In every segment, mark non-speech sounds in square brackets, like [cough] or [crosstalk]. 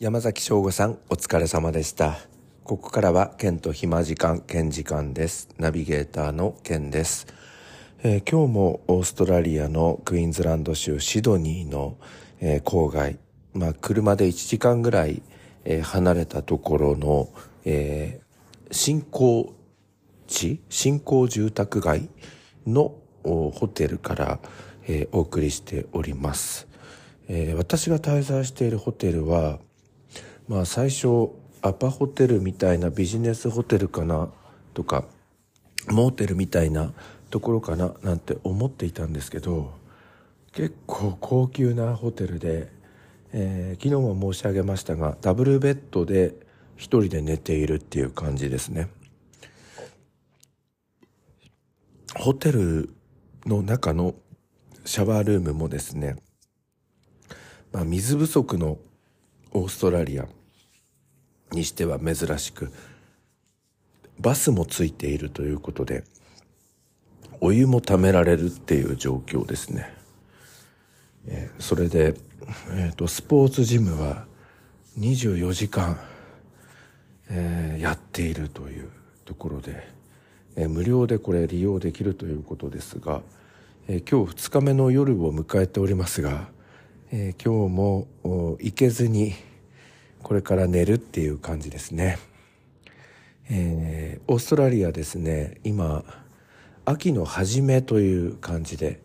山崎翔吾さん、お疲れ様でした。ここからは、ケンと暇時間、ケン時間です。ナビゲーターのケンです。えー今日もオーストラリアのクイーンズランド州シドニーの、えー郊外、まあ、車で1時間ぐらい、えー離れたところの、えー新興地新興住宅街のホテルから、えーお送りしております。えー私が滞在しているホテルは、まあ最初アパホテルみたいなビジネスホテルかなとかモーテルみたいなところかななんて思っていたんですけど結構高級なホテルで、えー昨日も申し上げましたがダブルベッドで一人で寝ているっていう感じですね。ホテルの中のシャワールームもですね、まあ、水不足のオーストラリア。にしては珍しくバスもついているということでお湯も貯められるっていう状況ですね、えーそれで、えーとスポーツジムは24時間、えーやっているというところで、えー無料でこれ利用できるということですが、え今日2日目の夜を迎えておりますが、え今日も行けずにこれから寝るっていう感じですね。えーオーストラリアですね今秋の初めという感じで、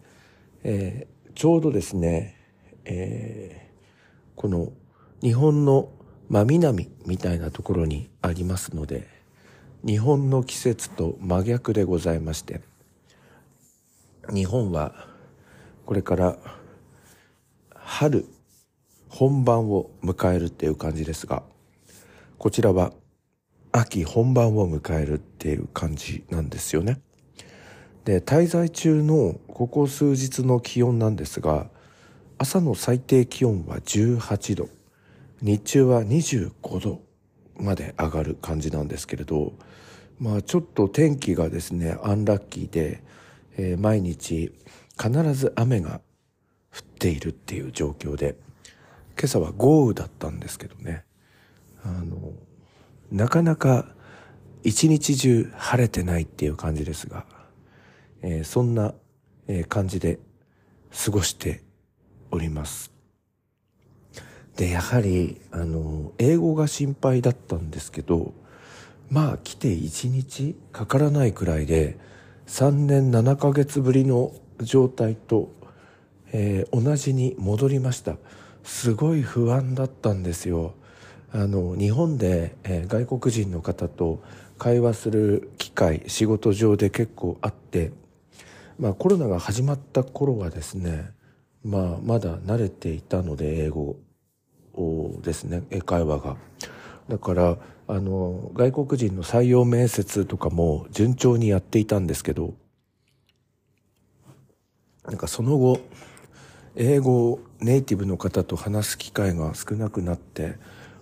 えーちょうどですね、えーこの日本の真南みたいなところにありますので日本の季節と真逆でございまして日本はこれから春本番を迎えるっていう感じですがこちらは秋本番を迎えるっていう感じなんですよね。で滞在中のここ数日の気温なんですが朝の最低気温は18度日中は25度まで上がる感じなんですけれどまあちょっと天気がですねアンラッキーで、えー毎日必ず雨が降っているっていう状況で今朝は豪雨だったんですけどねあのなかなか一日中晴れてないっていう感じですが、えーそんな、え感じで過ごしております。で、やはり、あの、英語が心配だったんですけど、まあ来て1日かからないくらいで、3年7ヶ月ぶりの状態と、えー同じに戻りました。すごい不安だったんですよ。あの、日本で、えー外国人の方と会話する機会、仕事上で結構あって、まあコロナが始まった頃はですね、まあまだ慣れていたので、英語をですね、英会話が。だから、あの、外国人の採用面接とかも順調にやっていたんですけど、なんかその後、英語ネイティブの方と話す機会が少なくなって、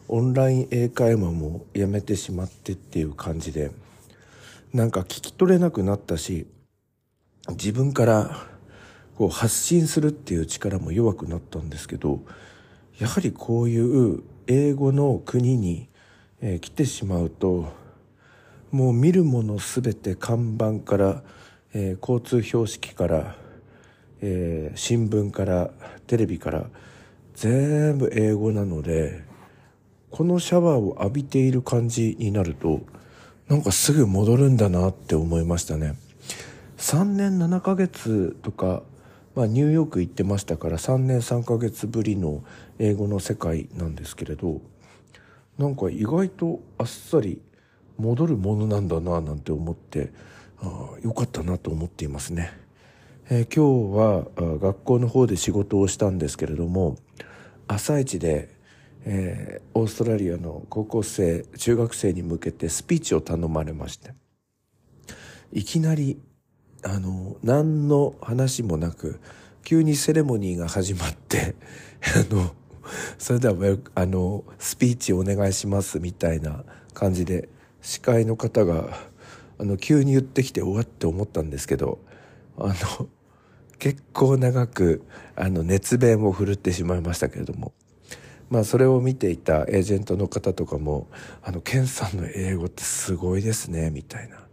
オンライン英会話もやめてしまってっていう感じで、なんか聞き取れなくなったし、自分からこう発信するっていう力も弱くなったんですけど、やはりこういう英語の国に、え来てしまうと、もう見るものすべて看板から、え交通標識から、えー新聞からテレビから全部英語なのでこのシャワーを浴びている感じになるとなんかすぐ戻るんだなって思いましたね3年7ヶ月とか、まあ、ニューヨーク行ってましたから3年3ヶ月ぶりの英語の世界なんですけれどなんか意外とあっさり戻るものなんだななんて思ってあよかったなと思っていますね。えー今日は学校の方で仕事をしたんですけれども朝一で、えーオーストラリアの高校生中学生に向けてスピーチを頼まれましていきなりあの何の話もなく急にセレモニーが始まって [laughs] あのそれではあのスピーチお願いしますみたいな感じで司会の方があの急に言ってきて終わって思ったんですけどあの結構長くあの熱弁を振るってしまいましたけれどもまあそれを見ていたエージェントの方とかも「あのケンさんの英語ってすごいですね」みたいな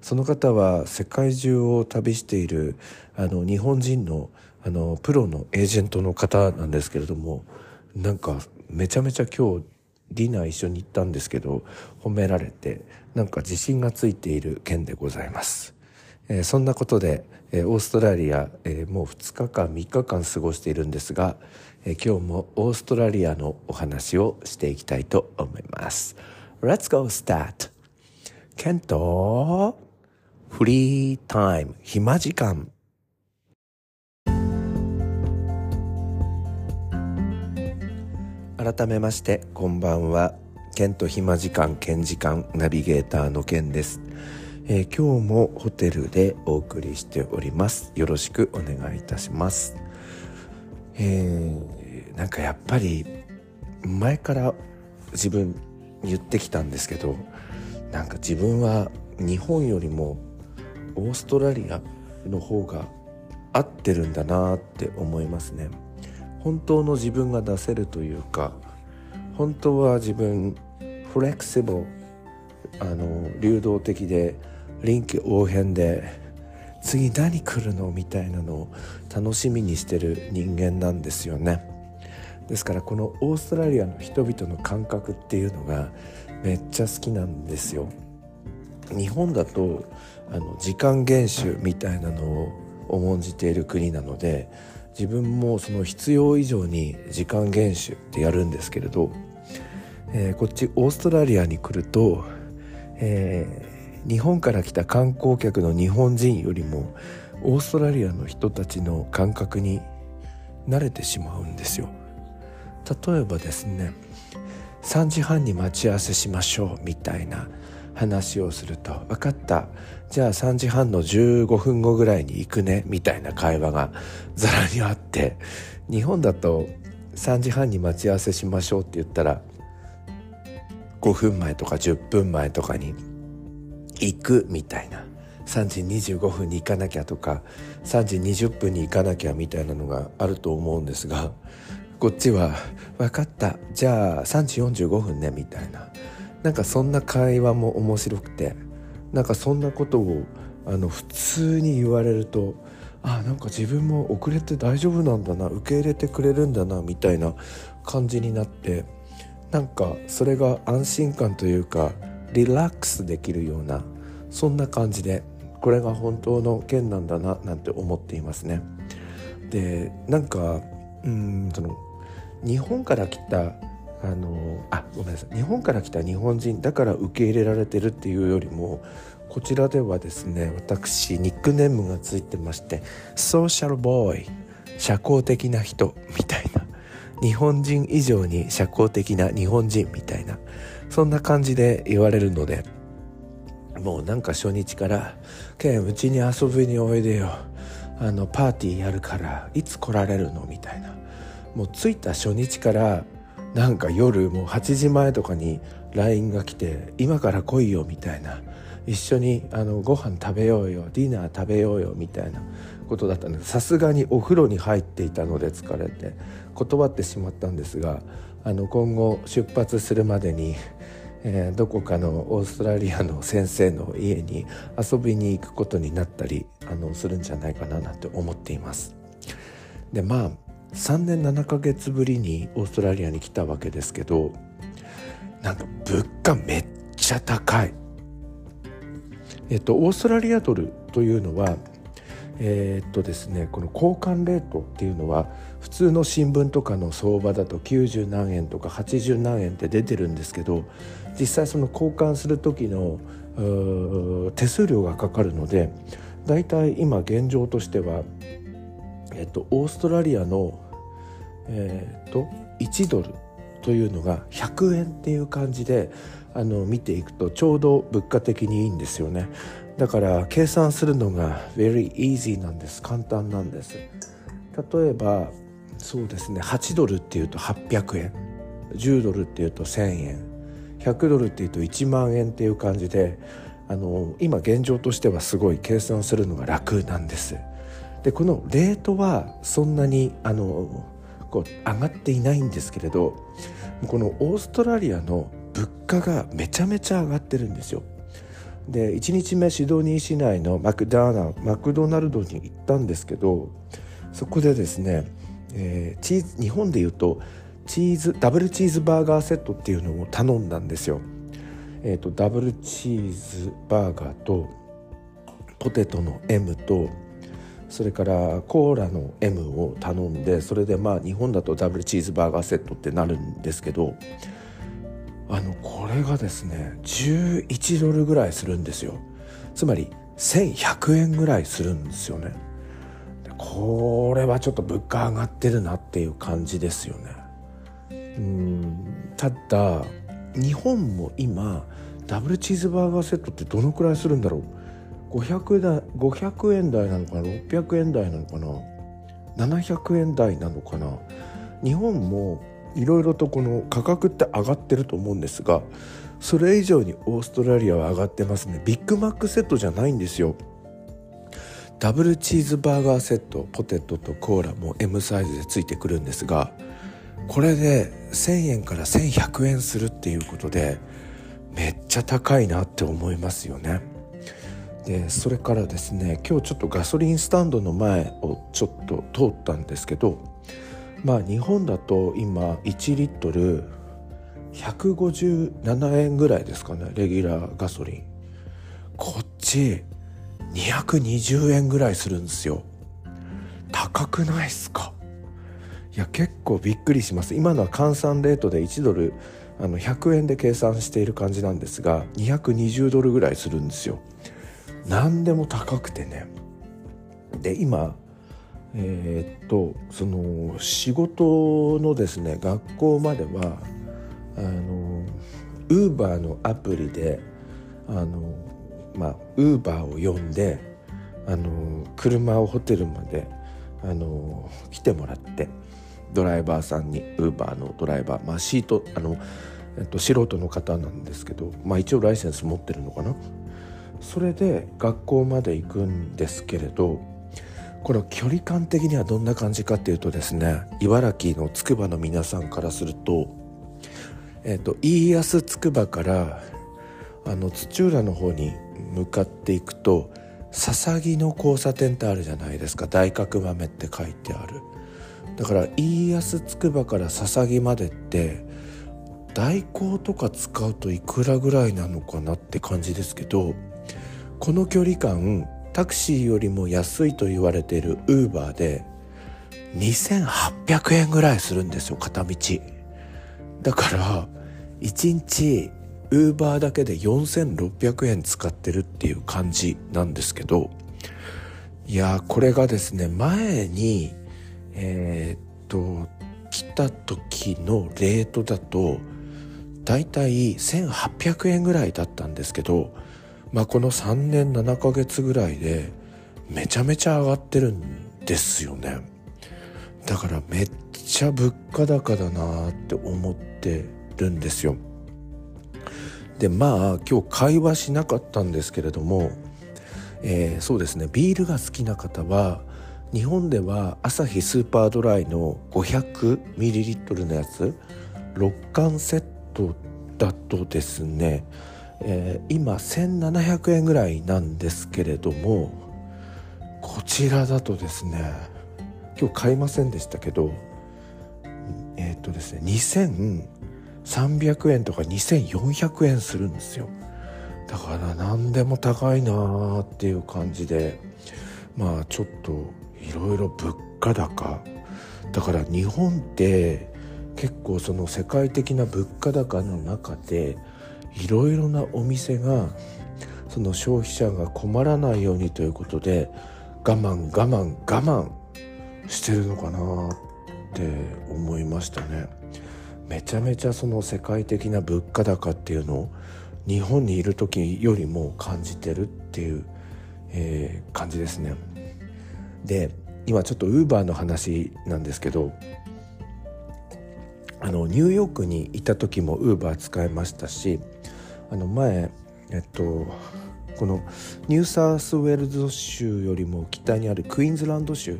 その方は世界中を旅しているあの日本人のあのプロのエージェントの方なんですけれどもなんかめちゃめちゃ今日ディナー一緒に行ったんですけど褒められてなんか自信がついている件でございます。そんなことで、オーストラリア、もう2日間3日間過ごしているんですが、今日もオーストラリアのお話をしていきたいと思います。Let's go start! ケントフリータイム暇時間改めましてこんばんはケント暇時間ケン時間ナビゲーターのケンです、えー、今日もホテルでお送りしております。よろしくお願いいたします。えー、なんかやっぱり前から自分言ってきたんですけどなんか自分は日本よりもオーストラリアの方が合ってるんだなって思いますね。本当の自分が出せるというか本当は自分フレキシブルあの流動的で臨機応変で次何来るのみたいなのを楽しみにしてる人間なんですよね。ですからこのオーストラリアの人々の感覚っていうのがめっちゃ好きなんですよ。日本だとあの時間厳守みたいなのを重んじている国なので自分もその必要以上に時間厳守ってやるんですけれど、えー、こっちオーストラリアに来ると、えー、日本から来た観光客の日本人よりもオーストラリアの人たちの感覚に慣れてしまうんですよ。例えばですね3時半に待ち合わせしましょうみたいな話をすると「分かった。じゃあ3時半の15分後ぐらいに行くね」みたいな会話がざらにあって日本だと3時半に待ち合わせしましょうって言ったら5分前とか10分前とかに行くみたいな。3時25分に行かなきゃとか3時20分に行かなきゃみたいなのがあると思うんですがこっちは「分かった。じゃあ3時45分ね」みたいな。なんかそんな会話も面白くてなんかそんなことをあの普通に言われるとあなんか自分も遅れて大丈夫なんだな受け入れてくれるんだなみたいな感じになってなんかそれが安心感というかリラックスできるようなそんな感じでこれが本当の件なんだななんて思っていますね。でなんかうんその日本から来たあのあごめんなさい。日本から来た日本人だから受け入れられてるっていうよりもこちらではですね私ニックネームがついてましてソーシャルボーイ社交的な人みたいな。日本人以上に社交的な日本人みたいな。そんな感じで言われるのでもうなんか初日から「ケンうちに遊びにおいでよ。あのパーティーやるからいつ来られるの?」みたいな。もう着いた初日からなんか夜もう8時前とかに LINE が来て「今から来いよ」みたいな。一緒にあのご飯食べようよ。ディナー食べようよ。みたいな。ことだったんです。さすがにお風呂に入っていたので疲れて断ってしまったんですがあの今後出発するまでに、えー、どこかのオーストラリアの先生の家に遊びに行くことになったりあのするんじゃないかななんて思っています。でまあ3年7ヶ月ぶりにオーストラリアに来たわけですけどなんか物価めっちゃ高い。えっとオーストラリアドルというのはえー、っとですねこの交換レートっていうのは普通の新聞とかの相場だと90何円とか80何円って出てるんですけど実際その交換する時の手数料がかかるのでだいたい今現状としてはえっと、オーストラリアの、えー、っと1ドルというのが100円っていう感じであの見ていくとちょうど物価的にいいんですよね。だから計算するのが very easy なんです。簡単なんです。例えばそうですね。8ドルっていうと800円。10ドルっていうと1000円。100ドルっていうと1万円っていう感じであの今現状としてはすごい計算するのが楽なんです。でこのレートはそんなにあのこう上がっていないんですけれどこのオーストラリアの物価がめちゃめちゃ上がってるんですよ。で1日目シドニー市内のマクダーナマクドナルドに行ったんですけどそこでですね、えー、チーズ日本でいうとチーズダブルチーズバーガーセットっていうのを頼んだんですよ。えーと、ダブルチーズバーガーとポテトの M とそれからコーラの M を頼んでそれでまあ日本だとダブルチーズバーガーセットってなるんですけどあのこれがですね11ドルぐらいするんですよつまり1100円ぐらいするんですよねこれはちょっと物価上がってるなっていう感じですよね。うん。ただ日本も今ダブルチーズバーガーセットってどのくらいするんだろう？500だ500円台なのかな？600円台なのかな？700円台なのかな？日本もいろいろとこの価格って上がってると思うんですがそれ以上にオーストラリアは上がってますね。ビッグマックセットじゃないんですよ。ダブルチーズバーガーセットポテトとコーラも M サイズでついてくるんですがこれで1,000円から1,100円するっていうことでめっちゃ高いなって思いますよね。でそれからですね今日ちょっとガソリンスタンドの前をちょっと通ったんですけどまあ日本だと今1リットル157円ぐらいですかねレギュラーガソリンこっち220円ぐらいするんですよ。高くないっすか？いや結構びっくりします。今のは換算レートで1ドルあの100円で計算している感じなんですが220ドルぐらいするんですよ。何でも高くてね。で今えー、っとその仕事のですね学校まではあのウーバーのアプリであのまあウーバーを呼んであの車をホテルまであの来てもらってドライバーさんにウーバーのドライバーまあシートあの、えっと、素人の方なんですけど、まあ、一応ライセンス持ってるのかな？それで学校まで行くんですけれどこの距離感的にはどんな感じかっていうとですね茨城のつくばの皆さんからすると,、えっと飯安つくばからあの土浦の方に向かっていくと笹木の交差点ってあるじゃないですか大角豆って書いてある。だから飯安つくばから笹木までって代行とか使うといくらぐらいなのかなって感じですけどこの距離感タクシーよりも安いと言われているウーバーで2800円ぐらいするんですよ片道だから1日ウーバーだけで4600円使ってるっていう感じなんですけどいやこれがですね前にえー、っと来た時のレートだとだいたい1800円ぐらいだったんですけど、まあ、この3年7ヶ月ぐらいでめちゃめちゃ上がってるんですよね。だからめっちゃ物価高だなって思ってるんですよ。でまあ今日会話しなかったんですけれども、えー、そうですねビールが好きな方は日本ではアサヒスーパードライの 500ml のやつ6缶セットだとですね、えー、今1700円ぐらいなんですけれどもこちらだとですね今日買いませんでしたけどえっ、とですね300円とか2400円するんですよだから何でも高いなーっていう感じでまあちょっといろいろ物価高だから日本って結構その世界的な物価高の中でいろいろなお店がその消費者が困らないようにということで我慢我慢我慢してるのかなって思いましたね。めちゃめちゃその世界的な物価高っていうのを日本にいる時よりも感じてるっていう、えー、感じですね。で今ちょっと Uber の話なんですけどあのニューヨークにいた時も Uber 使いましたしあの前えっとこのニューサウスウェールズ州よりも北にあるクイーンズランド州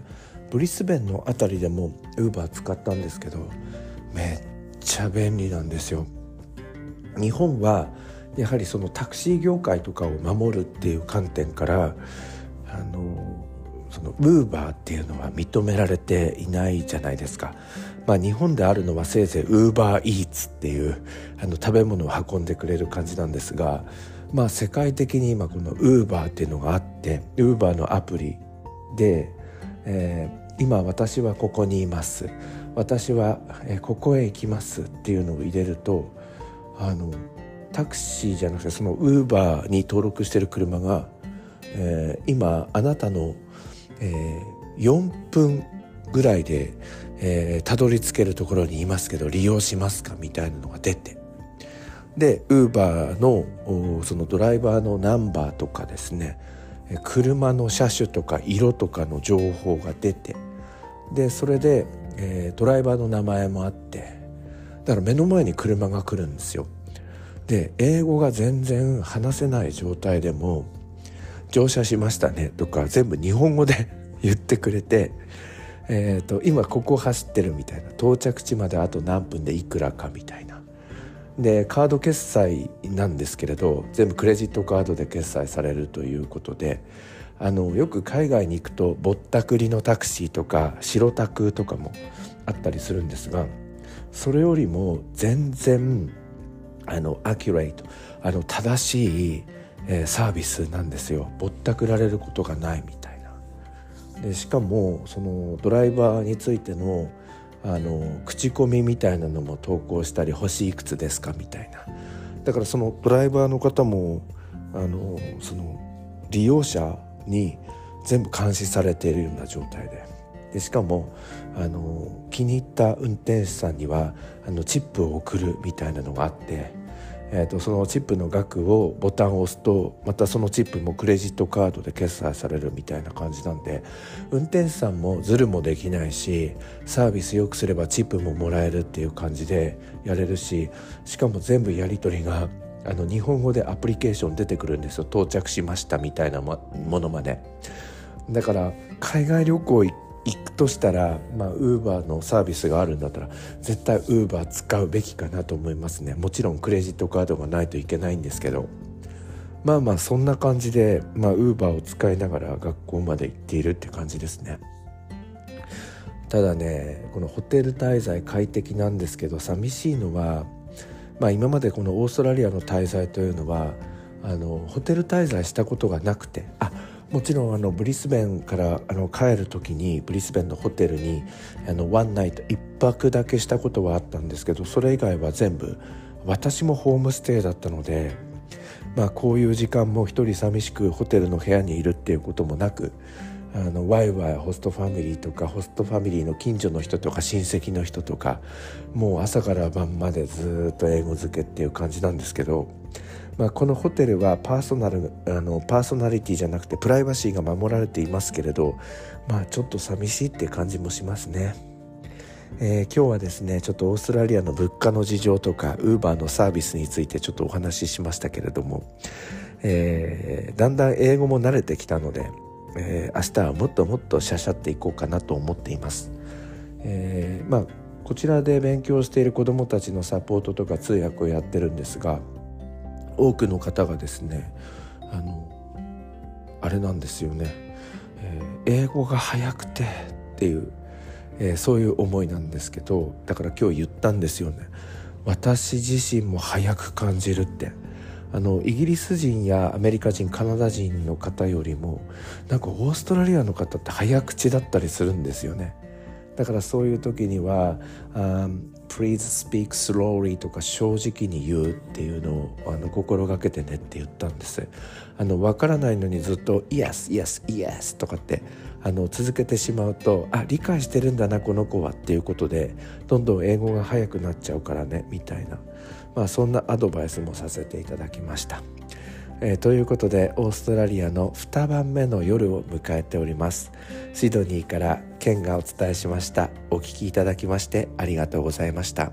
ブリスベンの辺りでも Uber 使ったんですけどめっちゃ便利なんですよ日本はやはりそのタクシー業界とかを守るっていう観点からあのそのウーバーっていうのは認められていないじゃないですか。まあ、日本であるのはせいぜいウーバーイーツっていうあの食べ物を運んでくれる感じなんですが、まあ、世界的に今このウーバーっていうのがあってウーバーのアプリで、えー、今私はここにいます私は、ここへ行きますっていうのを入れるとあのタクシーじゃなくてそのウーバーに登録してる車が、えー、今あなたの、えー、4分ぐらいで、えー、たどり着けるところにいますけど利用しますかみたいなのが出て。でウーバーのそのドライバーのナンバーとかですね車の車種とか色とかの情報が出て。でそれで、えー、ドライバーの名前もあってだから目の前に車が来るんですよ。で英語が全然話せない状態でも「乗車しましたね」とか全部日本語で [laughs] 言ってくれて、えーと、今ここ走ってるみたいな到着地まであと何分でいくらかみたいな。でカード決済なんですけれど全部クレジットカードで決済されるということであのよく海外に行くとぼったくりのタクシーとか白タクとかもあったりするんですがそれよりも全然あのアキュレートあの正しい、えー、サービスなんですよ。ぼったくられることがないみたいな。でしかもそのドライバーについてのあの口コミみたいなのも投稿したり星いくつですかみたいな。だからそのドライバーの方もあのその利用者に全部監視されているような状態で。でしかもあの気に入った運転手さんにはあのチップを送るみたいなのがあってえーと、そのチップの額をボタンを押すとまたそのチップもクレジットカードで決済されるみたいな感じなんで運転手さんもズルもできないしサービスよくすればチップももらえるっていう感じでやれるししかも全部やり取りがあの日本語でアプリケーション出てくるんですよ。到着しましたみたいなものまで。だから海外旅行行くとしたらまウーバーのサービスがあるんだったら絶対ウーバー使うべきかなと思いますね。もちろんクレジットカードがないといけないんですけど。まあまあそんな感じでウーバーを使いながら学校まで行っているって感じですね。ただねこのホテル滞在快適なんですけど寂しいのはまあ今までこのオーストラリアの滞在というのはあのホテル滞在したことがなくてあもちろんあのブリスベンからあの帰る時にブリスベンのホテルにあのワンナイト1泊だけしたことはあったんですけどそれ以外は全部私もホームステイだったので、まあ、こういう時間も一人寂しくホテルの部屋にいるっていうこともなくあのワイワイホストファミリーとかホストファミリーの近所の人とか親戚の人とかもう朝から晩までずっと英語漬けっていう感じなんですけどまあ、このホテルはパーソナルあのパーソナリティじゃなくてプライバシーが守られていますけれど、まあ、ちょっと寂しいって感じもしますね。えー、今日はですねちょっとオーストラリアの物価の事情とかウーバーのサービスについてちょっとお話ししましたけれども、えー、だんだん英語も慣れてきたので、えー、明日はもっともっとしゃしゃっていこうかなと思っています。えー、まあこちらで勉強している子どもたちのサポートとか通訳をやってるんですが多くの方がですねあのあれなんですよね、えー、英語が早くてっていう、えー、そういう思いなんですけどだから今日言ったんですよね。私自身も早く感じるって。あのイギリス人やアメリカ人カナダ人の方よりもなんかオーストラリアの方って早口だったりするんですよね。だからそういう時には「um, Please speak slowly」とか正直に言うっていうのをあの心がけてねって言ったんです。あの分からないのにずっと「Yes yes yes」とかってあの続けてしまうとあ理解してるんだなこの子はっていうことでどんどん英語が早くなっちゃうからねみたいな、まあ、そんなアドバイスもさせていただきました。えー、ということでオーストラリアの2番目の夜を迎えております。シドニーからケンがお伝えしました。お聴きいただきましてありがとうございました。